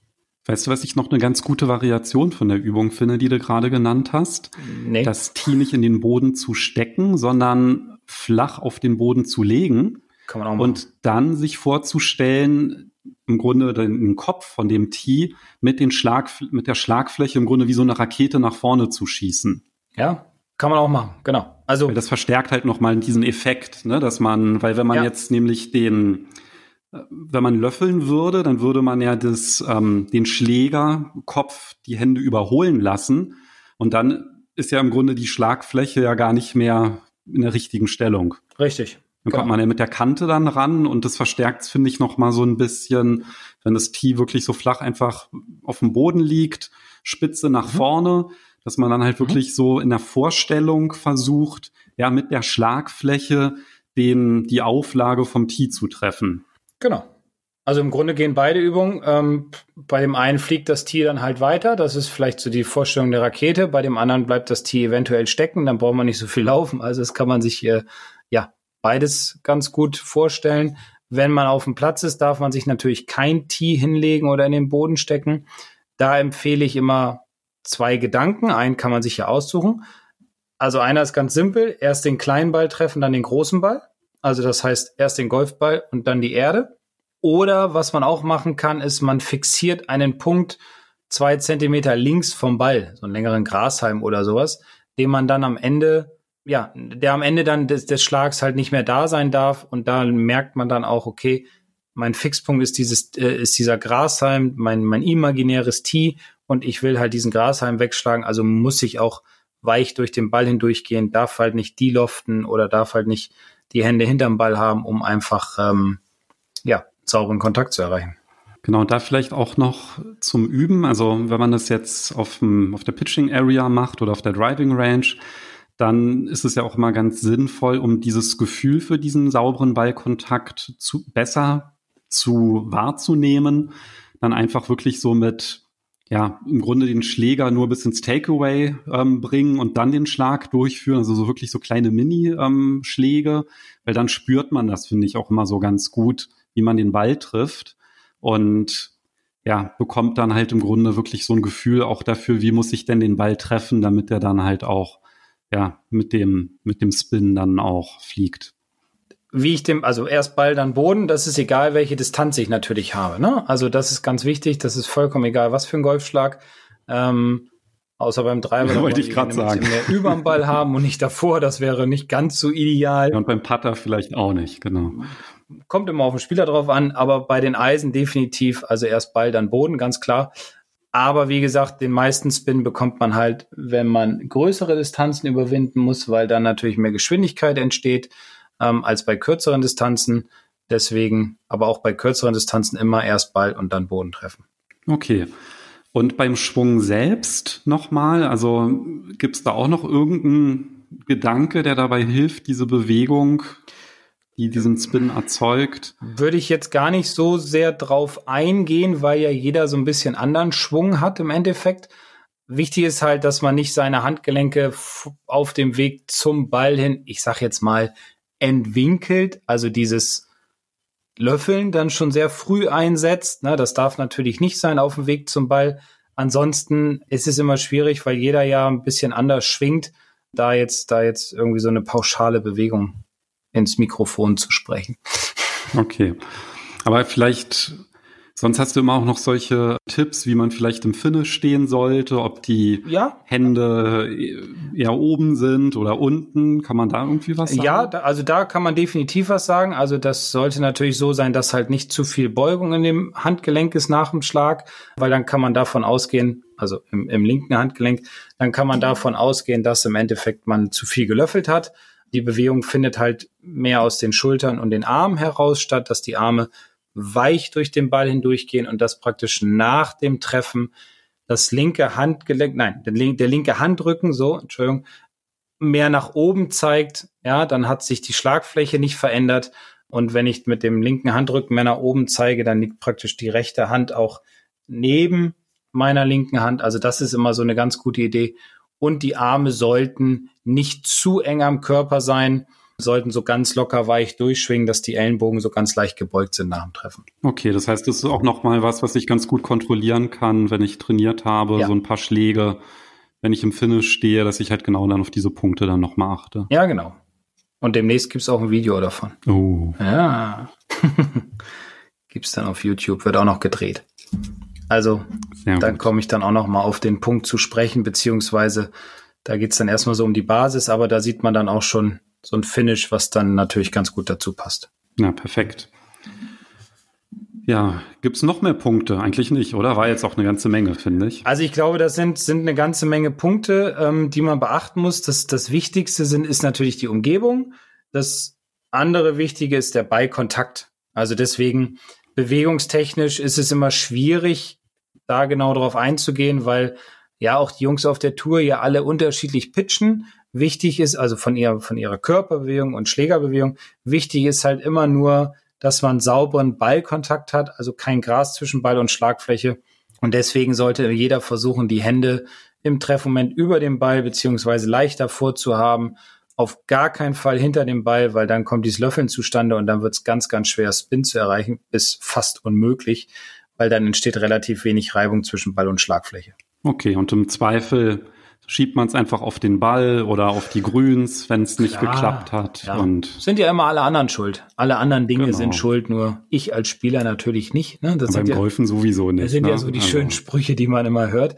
Weißt du, was ich noch eine ganz gute Variation von der Übung finde, die du gerade genannt hast? Nee. Das Tee nicht in den Boden zu stecken, sondern flach auf den Boden zu legen. Kann man auch machen. Und dann sich vorzustellen, im Grunde den Kopf von dem Tee mit, den Schlag, mit der Schlagfläche im Grunde wie so eine Rakete nach vorne zu schießen. Ja, kann man auch machen, genau. Also weil das verstärkt halt nochmal diesen Effekt, ne, dass man, weil wenn man Ja. jetzt nämlich den, äh, wenn man löffeln würde, dann würde man ja das, ähm, den Schlägerkopf die Hände überholen lassen und dann ist ja im Grunde die Schlagfläche ja gar nicht mehr in der richtigen Stellung. richtig. Dann Genau. kommt man ja mit der Kante dann ran und das verstärkt finde ich, noch mal so ein bisschen, wenn das Tee wirklich so flach einfach auf dem Boden liegt, Spitze nach Mhm. vorne, dass man dann halt wirklich so in der Vorstellung versucht, ja, mit der Schlagfläche den, die Auflage vom Tee zu treffen. Genau. Also im Grunde gehen beide Übungen. Ähm, bei dem einen fliegt das Tier dann halt weiter. Das ist vielleicht so die Vorstellung der Rakete. Bei dem anderen bleibt das Tier eventuell stecken. Dann braucht man nicht so viel laufen. Also das kann man sich äh, ja beides ganz gut vorstellen. Wenn man auf dem Platz ist, darf man sich natürlich kein Tee hinlegen oder in den Boden stecken. Da empfehle ich immer zwei Gedanken. Einen kann man sich ja aussuchen. Also einer ist ganz simpel. Erst den kleinen Ball treffen, dann den großen Ball. Also das heißt erst den Golfball und dann die Erde. Oder was man auch machen kann, ist, man fixiert einen Punkt zwei Zentimeter links vom Ball, so einen längeren Grashalm oder sowas, den man dann am Ende, ja, der am Ende dann des, des Schlags halt nicht mehr da sein darf. Und da merkt man dann auch, okay, mein Fixpunkt ist dieses, äh, ist dieser Grashalm, mein, mein imaginäres Tee und ich will halt diesen Grashalm wegschlagen, also muss ich auch weich durch den Ball hindurchgehen, darf halt nicht die loften oder darf halt nicht die Hände hinterm Ball haben, um einfach ähm, ja, sauberen Kontakt zu erreichen. Genau, da vielleicht auch noch zum Üben. Also wenn man das jetzt auf, dem, auf der Pitching Area macht oder auf der Driving Range, dann ist es ja auch immer ganz sinnvoll, um dieses Gefühl für diesen sauberen Ballkontakt zu, besser zu wahrzunehmen, dann einfach wirklich so mit, ja, im Grunde den Schläger nur bis ins Takeaway ähm, bringen und dann den Schlag durchführen, also so wirklich so kleine Mini-Schläge, weil dann spürt man das, finde ich, auch immer so ganz gut, wie man den Ball trifft und ja, bekommt dann halt im Grunde wirklich so ein Gefühl auch dafür, wie muss ich denn den Ball treffen, damit er dann halt auch ja mit dem mit dem Spin dann auch fliegt. Wie ich dem, also erst Ball, dann Boden, das ist egal, welche Distanz ich natürlich habe. Ne? Also das ist ganz wichtig, das ist vollkommen egal, was für ein Golfschlag. Ähm, außer beim Treiber, Ja, wollte ich ein sagen. mehr überm Ball haben und nicht davor, das wäre nicht ganz so ideal. Ja, und beim Putter vielleicht auch nicht, genau. kommt immer auf den Spieler drauf an, aber bei den Eisen definitiv, also erst Ball, dann Boden, ganz klar. Aber wie gesagt, den meisten Spin bekommt man halt, wenn man größere Distanzen überwinden muss, weil dann natürlich mehr Geschwindigkeit entsteht ähm, als bei kürzeren Distanzen. Deswegen, aber auch bei kürzeren Distanzen immer erst Ball und dann Boden treffen. Okay. Und beim Schwung selbst nochmal, also gibt es da auch noch irgendeinen Gedanke, der dabei hilft, diese Bewegung, die diesen Spin erzeugt? Würde ich jetzt gar nicht so sehr drauf eingehen, weil ja jeder so ein bisschen anderen Schwung hat im Endeffekt. Wichtig ist halt, dass man nicht seine Handgelenke auf dem Weg zum Ball hin, ich sag jetzt mal, entwinkelt, also dieses Löffeln dann schon sehr früh einsetzt. Ne, das darf natürlich nicht sein auf dem Weg zum Ball. Ansonsten ist es immer schwierig, weil jeder ja ein bisschen anders schwingt, da jetzt, da jetzt irgendwie so eine pauschale Bewegung ins Mikrofon zu sprechen. Okay. Aber vielleicht, sonst hast du immer auch noch solche Tipps, wie man vielleicht im Finish stehen sollte, ob die Ja, Hände eher oben sind oder unten. Kann man da irgendwie was sagen? Ja, da, also da kann man definitiv was sagen. Also das sollte natürlich so sein, dass halt nicht zu viel Beugung in dem Handgelenk ist nach dem Schlag, weil dann kann man davon ausgehen, also im, im linken Handgelenk, dann kann man davon ausgehen, dass im Endeffekt man zu viel gelöffelt hat. Die Bewegung findet halt mehr aus den Schultern und den Armen heraus statt, dass die Arme weich durch den Ball hindurchgehen und das praktisch nach dem Treffen das linke Handgelenk, nein, der, lin- der linke Handrücken, so, Entschuldigung, mehr nach oben zeigt, ja, dann hat sich die Schlagfläche nicht verändert. Und wenn ich mit dem linken Handrücken mehr nach oben zeige, dann liegt praktisch die rechte Hand auch neben meiner linken Hand. Also das ist immer so eine ganz gute Idee. Und die Arme sollten nicht zu eng am Körper sein, sollten so ganz locker weich durchschwingen, dass die Ellenbogen so ganz leicht gebeugt sind nach dem Treffen. Okay, das heißt, das ist auch nochmal was, was ich ganz gut kontrollieren kann, wenn ich trainiert habe, ja. so ein paar Schläge, wenn ich im Finish stehe, dass ich halt genau dann auf diese Punkte dann nochmal achte. Ja, genau. Und demnächst gibt's auch ein Video davon. Oh. Ja. gibt's dann auf YouTube, wird auch noch gedreht. Also, Sehr dann komme ich dann auch noch mal auf den Punkt zu sprechen, beziehungsweise da geht's dann erstmal so um die Basis, aber da sieht man dann auch schon so ein Finish, was dann natürlich ganz gut dazu passt. Ja, perfekt. Ja, gibt's noch mehr Punkte? Eigentlich nicht, oder? War jetzt auch eine ganze Menge, finde ich. Also ich glaube, das sind, sind eine ganze Menge Punkte, ähm, die man beachten muss. Das, das Wichtigste sind, ist natürlich die Umgebung. Das andere Wichtige ist der Beikontakt. Also deswegen bewegungstechnisch ist es immer schwierig, da genau drauf einzugehen, weil ja auch die Jungs auf der Tour ja alle unterschiedlich pitchen. Wichtig ist also von ihrer, von ihrer Körperbewegung und Schlägerbewegung. Wichtig ist halt immer nur, dass man sauberen Ballkontakt hat, also kein Gras zwischen Ball und Schlagfläche. Und deswegen sollte jeder versuchen, die Hände im Treffmoment über dem Ball beziehungsweise leicht davor zu haben. Auf gar keinen Fall hinter dem Ball, weil dann kommt dieses Löffeln zustande und dann wird es ganz, ganz schwer, Spin zu erreichen, bis fast unmöglich, weil dann entsteht relativ wenig Reibung zwischen Ball und Schlagfläche. Okay, und im Zweifel schiebt man es einfach auf den Ball oder auf die Grüns, wenn es nicht Klar, geklappt hat. Ja. Und sind ja immer alle anderen schuld. Alle anderen Dinge genau. sind schuld, nur ich als Spieler natürlich nicht. Ne? Das beim ja, Golfen sowieso nicht. Das sind ne? ja so die also. schönen Sprüche, die man immer hört.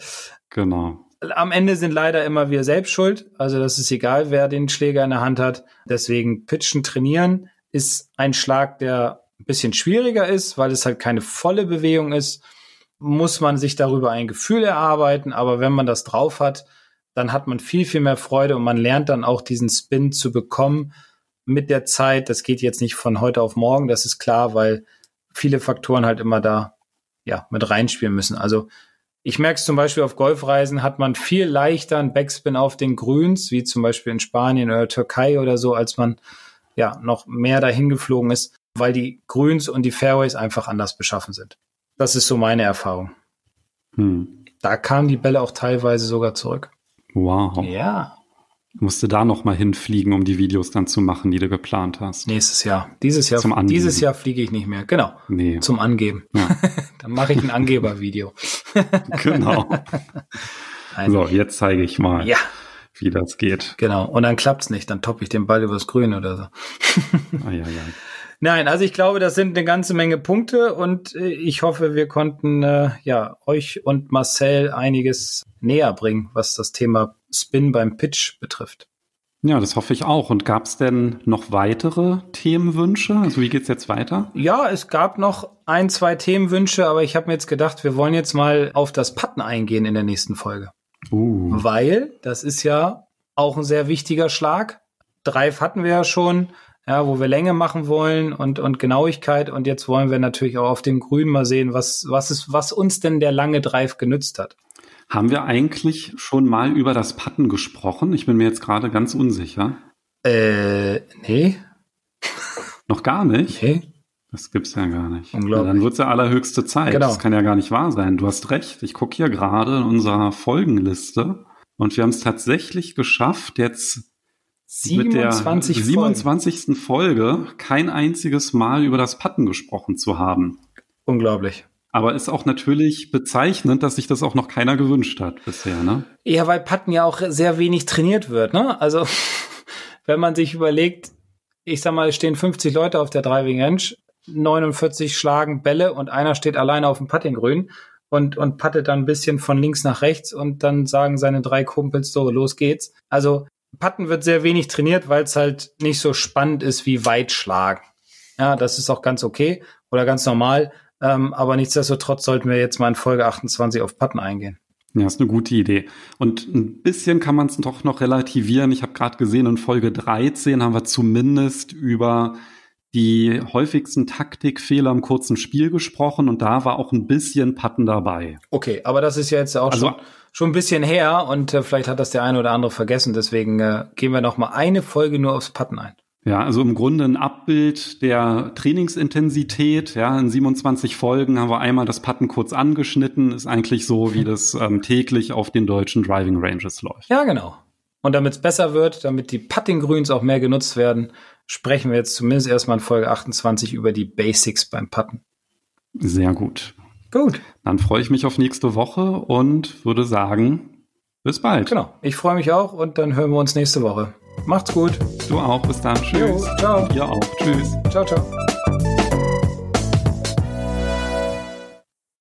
Genau. Am Ende sind leider immer wir selbst schuld. Also das ist egal, wer den Schläger in der Hand hat. Deswegen pitchen, trainieren ist ein Schlag, der ein bisschen schwieriger ist, weil es halt keine volle Bewegung ist muss man sich darüber ein Gefühl erarbeiten, aber wenn man das drauf hat, dann hat man viel, viel mehr Freude und man lernt dann auch diesen Spin zu bekommen mit der Zeit. Das geht jetzt nicht von heute auf morgen, das ist klar, weil viele Faktoren halt immer da ja mit reinspielen müssen. Also ich merke es zum Beispiel auf Golfreisen hat man viel leichter einen Backspin auf den Grüns, wie zum Beispiel in Spanien oder Türkei oder so, als man ja noch mehr dahin geflogen ist, weil die Grüns und die Fairways einfach anders beschaffen sind. Das ist so meine Erfahrung. Hm. Da kamen die Bälle auch teilweise sogar zurück. Wow. Ja. Musste da noch mal hinfliegen, um die Videos dann zu machen, die du geplant hast. Nächstes Jahr. Dieses Jahr, Zum dieses Jahr fliege ich nicht mehr. Genau. Nee. Zum Angeben. Ja. dann mache ich ein Angebervideo. genau. so, jetzt zeige ich mal. Ja. Wie das geht. Genau. Und dann klappt's nicht. Dann toppe ich den Ball übers Grün oder so. ah, ja, ja. Nein, also ich glaube, das sind eine ganze Menge Punkte und äh, ich hoffe, wir konnten äh, ja euch und Marcel einiges näher bringen, was das Thema Spin beim Pitch betrifft. Ja, das hoffe ich auch. Und gab es denn noch weitere Themenwünsche? Also wie geht's jetzt weiter? Ja, es gab noch ein, zwei Themenwünsche, aber ich habe mir jetzt gedacht, wir wollen jetzt mal auf das Putten eingehen in der nächsten Folge. Uh. Weil das ist ja auch ein sehr wichtiger Schlag. Drive hatten wir ja schon ja, wo wir Länge machen wollen und, und Genauigkeit. Und jetzt wollen wir natürlich auch auf dem Grün mal sehen, was, was ist, was uns denn der lange Drive genützt hat. Haben wir eigentlich schon mal über das Patten gesprochen? Ich bin mir jetzt gerade ganz unsicher. Äh, nee. Noch gar nicht? Nee. Das gibt's ja gar nicht. Unglaublich. Ja, dann wird's ja allerhöchste Zeit. Genau. Das kann ja gar nicht wahr sein. Du hast recht. Ich gucke hier gerade in unserer Folgenliste und wir haben es tatsächlich geschafft, jetzt 27 mit der 27. Folge kein einziges Mal über das Patten gesprochen zu haben. Unglaublich. Aber ist auch natürlich bezeichnend, dass sich das auch noch keiner gewünscht hat bisher, ne? Ja, weil Patten ja auch sehr wenig trainiert wird, ne? Also, wenn man sich überlegt, ich sag mal, es stehen 50 Leute auf der Driving Range, 49 schlagen Bälle und einer steht alleine auf dem Puttinggrün und, und pattet dann ein bisschen von links nach rechts und dann sagen seine drei Kumpels so, los geht's. Also, Patten wird sehr wenig trainiert, weil es halt nicht so spannend ist wie Weitschlagen. Ja, das ist auch ganz okay oder ganz normal. Ähm, aber nichtsdestotrotz sollten wir jetzt mal in Folge 28 auf Patten eingehen. Ja, ist eine gute Idee. Und ein bisschen kann man es doch noch relativieren. Ich habe gerade gesehen, in Folge 13 haben wir zumindest über die häufigsten Taktikfehler im kurzen Spiel gesprochen und da war auch ein bisschen Patten dabei. Okay, aber das ist ja jetzt auch also, schon schon ein bisschen her und äh, vielleicht hat das der eine oder andere vergessen. Deswegen äh, gehen wir noch mal eine Folge nur aufs Putten ein. Ja, also im Grunde ein Abbild der Trainingsintensität. Ja, in 27 Folgen haben wir einmal das Putten kurz angeschnitten. Ist eigentlich so, wie das ähm, täglich auf den deutschen Driving Ranges läuft. Ja, genau. Und damit es besser wird, damit die Putting-Grüns auch mehr genutzt werden, sprechen wir jetzt zumindest erstmal in Folge 28 über die Basics beim Putten. Sehr gut. Gut. Dann freue ich mich auf nächste Woche und würde sagen, bis bald. Genau. Ich freue mich auch und dann hören wir uns nächste Woche. Macht's gut. Du auch. Bis dann. Tschüss. Jo, ciao. Ihr auch. Tschüss. Ciao, ciao.